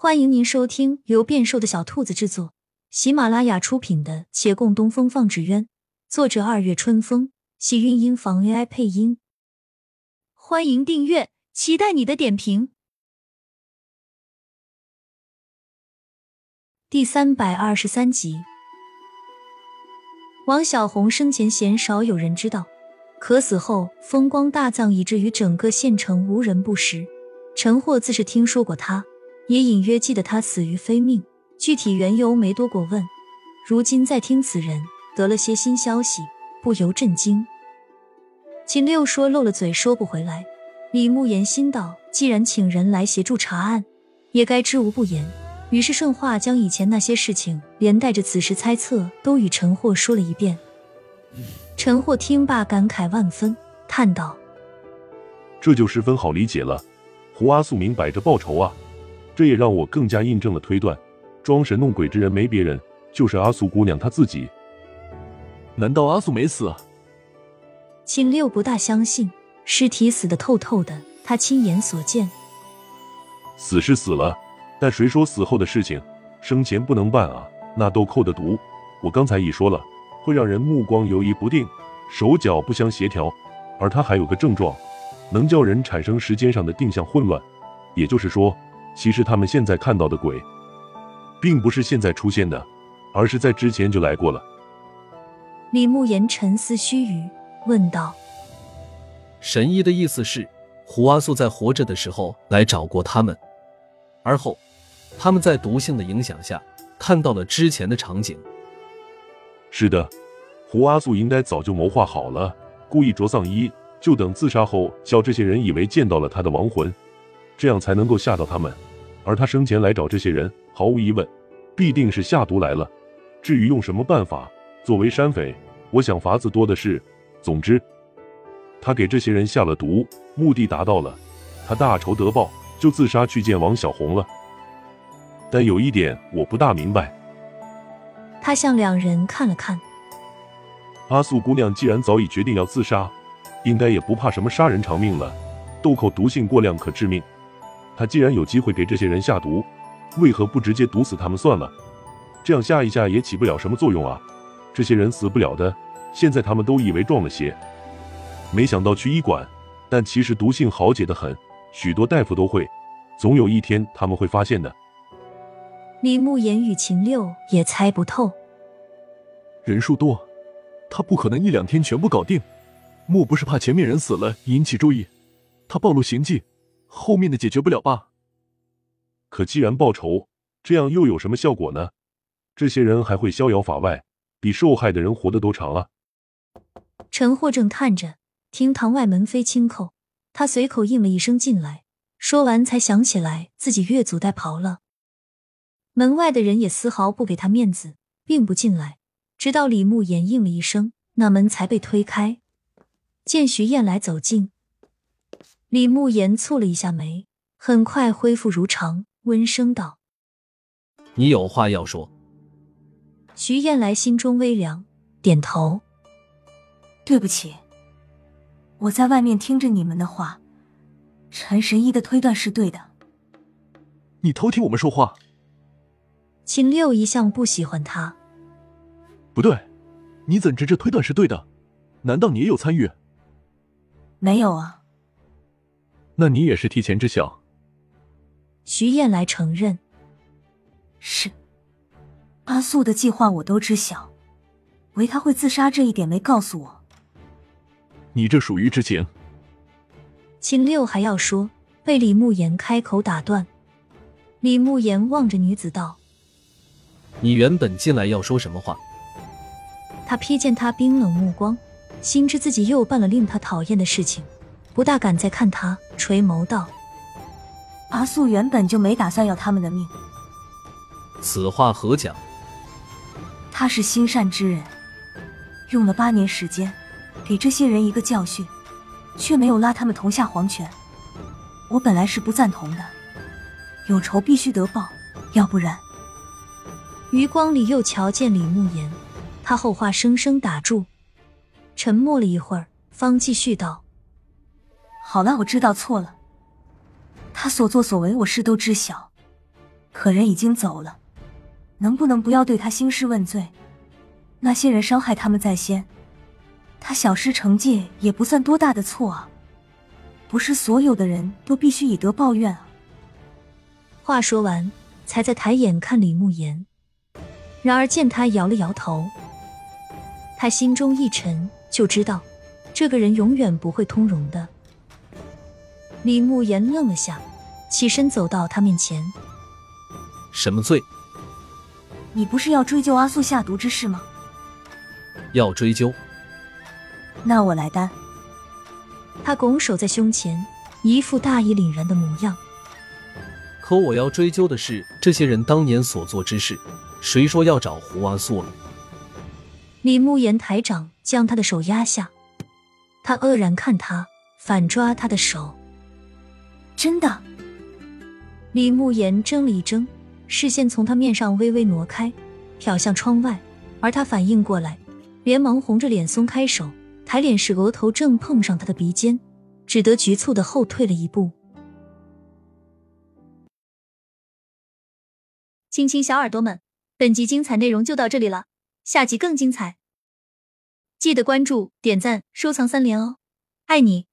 欢迎您收听由变瘦的小兔子制作、喜马拉雅出品的《且共东风放纸鸢》，作者二月春风，喜韵音房 AI 配音。欢迎订阅，期待你的点评。第三百二十三集，王小红生前鲜少有人知道，可死后风光大葬，以至于整个县城无人不识。陈霍自是听说过他。也隐约记得他死于非命，具体缘由没多过问。如今再听此人得了些新消息，不由震惊。秦六说漏了嘴说不回来，李慕言心道：既然请人来协助查案，也该知无不言。于是顺话将以前那些事情，连带着此时猜测，都与陈霍说了一遍。陈霍听罢，感慨万分，叹道：“这就十分好理解了，胡阿素明摆着报仇啊。”这也让我更加印证了推断，装神弄鬼之人没别人，就是阿素姑娘她自己。难道阿素没死？秦六不大相信，尸体死的透透的，他亲眼所见。死是死了，但谁说死后的事情生前不能办啊？那豆蔻的毒，我刚才已说了，会让人目光游移不定，手脚不相协调，而它还有个症状，能叫人产生时间上的定向混乱，也就是说。其实他们现在看到的鬼，并不是现在出现的，而是在之前就来过了。李慕言沉思须臾，问道：“神医的意思是，胡阿素在活着的时候来找过他们，而后他们在毒性的影响下看到了之前的场景。”是的，胡阿素应该早就谋划好了，故意着丧衣，就等自杀后叫这些人以为见到了他的亡魂，这样才能够吓到他们。而他生前来找这些人，毫无疑问，必定是下毒来了。至于用什么办法，作为山匪，我想法子多的是。总之，他给这些人下了毒，目的达到了，他大仇得报，就自杀去见王小红了。但有一点我不大明白。他向两人看了看。阿素姑娘既然早已决定要自杀，应该也不怕什么杀人偿命了。豆蔻毒性过量，可致命。他既然有机会给这些人下毒，为何不直接毒死他们算了？这样下一下也起不了什么作用啊！这些人死不了的。现在他们都以为中了邪，没想到去医馆，但其实毒性好解的很，许多大夫都会。总有一天他们会发现的。李慕言与秦六也猜不透，人数多，他不可能一两天全部搞定。莫不是怕前面人死了引起注意，他暴露行迹？后面的解决不了吧？可既然报仇，这样又有什么效果呢？这些人还会逍遥法外，比受害的人活得都长啊！陈霍正叹着，听堂外门扉轻叩，他随口应了一声进来，说完才想起来自己越俎代庖了。门外的人也丝毫不给他面子，并不进来，直到李慕言应了一声，那门才被推开，见徐燕来走近。李慕言蹙了一下眉，很快恢复如常，温声道：“你有话要说。”徐燕来心中微凉，点头：“对不起，我在外面听着你们的话，陈神医的推断是对的。你偷听我们说话？”秦六一向不喜欢他。不对，你怎知这推断是对的？难道你也有参与？没有啊。那你也是提前知晓？徐燕来承认，是阿素的计划我都知晓，唯他会自杀这一点没告诉我。你这属于知情。秦六还要说，被李慕言开口打断。李慕言望着女子道：“你原本进来要说什么话？”他瞥见他冰冷目光，心知自己又办了令他讨厌的事情。不大敢再看他，垂眸道：“阿素原本就没打算要他们的命。此话何讲？他是心善之人，用了八年时间给这些人一个教训，却没有拉他们同下黄泉。我本来是不赞同的，有仇必须得报，要不然……”余光里又瞧见李慕言，他后话生生打住，沉默了一会儿，方继续道。好了，我知道错了。他所作所为，我是都知晓。可人已经走了，能不能不要对他兴师问罪？那些人伤害他们在先，他小失惩戒也不算多大的错啊。不是所有的人都必须以德报怨啊。话说完，才在抬眼看李慕言，然而见他摇了摇头，他心中一沉，就知道这个人永远不会通融的。李慕言愣了下，起身走到他面前：“什么罪？你不是要追究阿素下毒之事吗？要追究，那我来担。”他拱手在胸前，一副大义凛然的模样。可我要追究的是这些人当年所做之事。谁说要找胡阿素了？李慕言抬掌将他的手压下，他愕然看他，反抓他的手。真的？李慕言怔了一怔，视线从他面上微微挪开，瞟向窗外，而他反应过来，连忙红着脸松开手。抬脸时，额头正碰上他的鼻尖，只得局促的后退了一步。亲亲小耳朵们，本集精彩内容就到这里了，下集更精彩，记得关注、点赞、收藏三连哦，爱你！